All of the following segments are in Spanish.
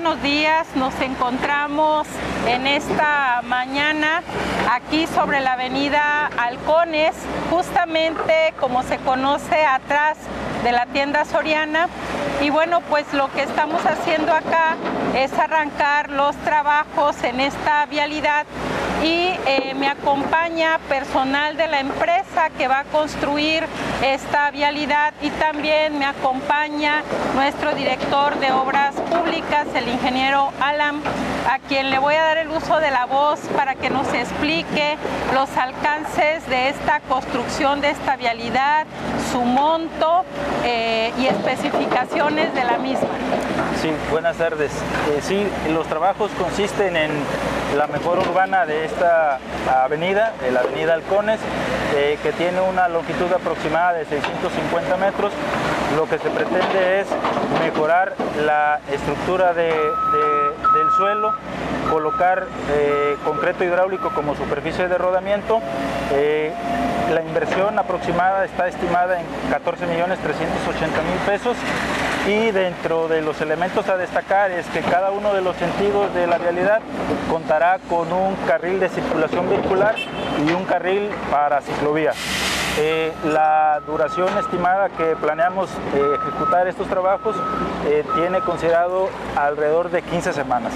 buenos días. Nos encontramos en esta mañana aquí sobre la avenida Halcones, justamente como se conoce atrás de la tienda Soriana. Y bueno, pues lo que estamos haciendo acá es arrancar los trabajos en esta vialidad y eh, me acompaña personal de la empresa que va a construir esta vialidad y también me acompaña nuestro director de obras públicas, el ingeniero Alan, a quien le voy a dar el uso de la voz para que nos explique los alcances de esta construcción de esta vialidad, su monto eh, y especificaciones de la misma. Sí, buenas tardes. Eh, sí, los trabajos consisten en la mejor urbana de esta avenida, la avenida Halcones, eh, que tiene una longitud aproximada de 650 metros. Lo que se pretende es mejorar la estructura del suelo, colocar eh, concreto hidráulico como superficie de rodamiento. Eh, la inversión aproximada está estimada en 14 millones 380 mil pesos y dentro de los elementos a destacar es que cada uno de los sentidos de la vialidad contará con un carril de circulación vehicular y un carril para ciclovía. Eh, la duración estimada que planeamos eh, ejecutar estos trabajos eh, tiene considerado alrededor de 15 semanas.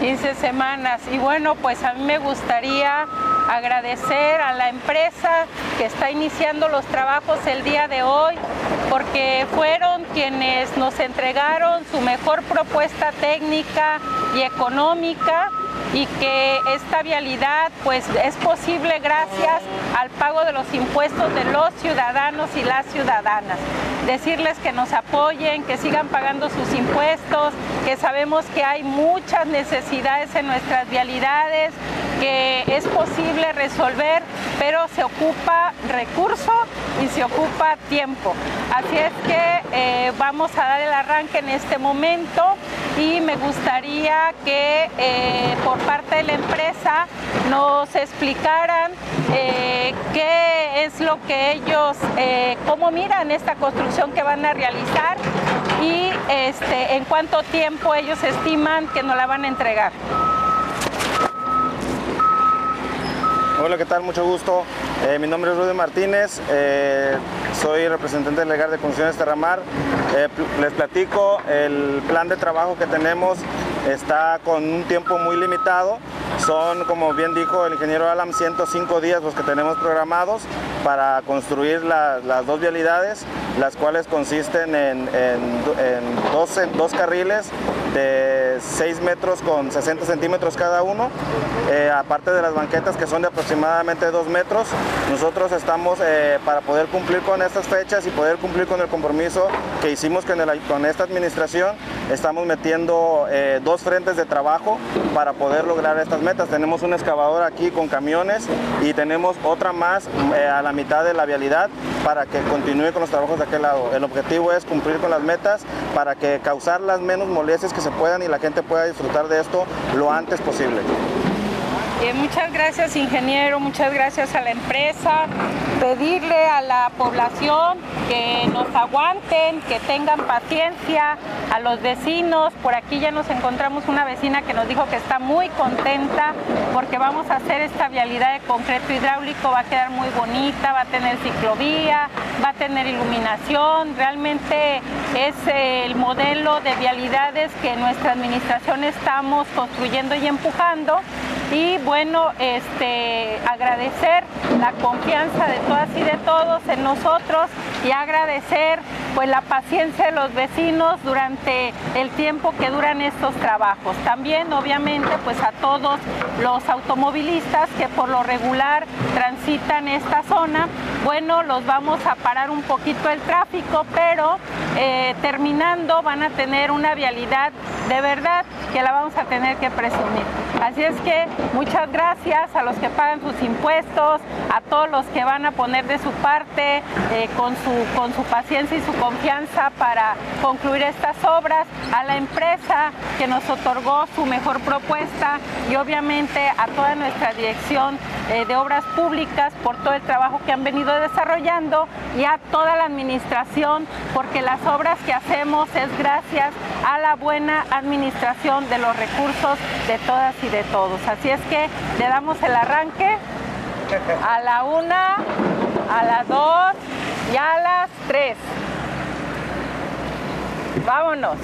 15 semanas. Y bueno, pues a mí me gustaría agradecer a la empresa que está iniciando los trabajos el día de hoy, porque fueron quienes nos entregaron su mejor propuesta técnica y económica y que esta vialidad pues es posible gracias al pago de los impuestos de los ciudadanos y las ciudadanas. Decirles que nos apoyen, que sigan pagando sus impuestos, que sabemos que hay muchas necesidades en nuestras vialidades, que es posible resolver, pero se ocupa recurso y se ocupa tiempo. Así es que eh, vamos a dar el arranque en este momento y me gustaría que eh, por parte de la empresa nos explicaran eh, qué es lo que ellos, cómo miran esta construcción que van a realizar y este, en cuánto tiempo ellos estiman que nos la van a entregar. Hola, ¿qué tal? Mucho gusto. Eh, mi nombre es Rudy Martínez, eh, soy representante legal de Construcciones Terramar. Eh, les platico, el plan de trabajo que tenemos está con un tiempo muy limitado. Son, como bien dijo el ingeniero Alam, 105 días los que tenemos programados para construir las dos vialidades, las cuales consisten en, dos, en dos carriles de 6 metros con 60 centímetros cada uno, eh, aparte de las banquetas que son de aproximadamente 2 metros. Nosotros estamos eh, para poder cumplir con estas fechas y poder cumplir con el compromiso que hicimos con, con esta administración, estamos metiendo eh, dos frentes de trabajo para poder lograr estas metas. Tenemos un excavador aquí con camiones y tenemos otra más a la mitad de la vialidad para que continúe con los trabajos de aquel lado. El objetivo es cumplir con las metas para que causar las menos molestias que se puedan y la gente pueda disfrutar de esto lo antes posible. Eh, muchas gracias ingeniero, muchas gracias a la empresa. Pedirle a la población que nos aguanten, que tengan paciencia, a los vecinos. Por aquí ya nos encontramos una vecina que nos dijo que está muy contenta porque vamos a hacer esta vialidad de concreto hidráulico, va a quedar muy bonita, va a tener ciclovía, va a tener iluminación. Realmente es el modelo de vialidades que nuestra administración estamos construyendo y empujando y bueno, este, agradecer la confianza de todas y de todos en nosotros y agradecer pues la paciencia de los vecinos durante el tiempo que duran estos trabajos. También obviamente pues a todos los automovilistas que por lo regular transitan esta zona, bueno, los vamos a parar un poquito el tráfico, pero eh, terminando van a tener una vialidad de verdad que la vamos a tener que presumir. Así es que muchas gracias a los que pagan sus impuestos, a todos los que van a poner de su parte eh, con, su, con su paciencia y su confianza para concluir estas obras, a la empresa que nos otorgó su mejor propuesta y obviamente a toda nuestra dirección eh, de obras públicas por todo el trabajo que han venido desarrollando y a toda la administración porque las obras que hacemos es gracias a la buena administración de los recursos de todas y de todos. Así es que le damos el arranque a la una, a las dos y a las tres. Vámonos.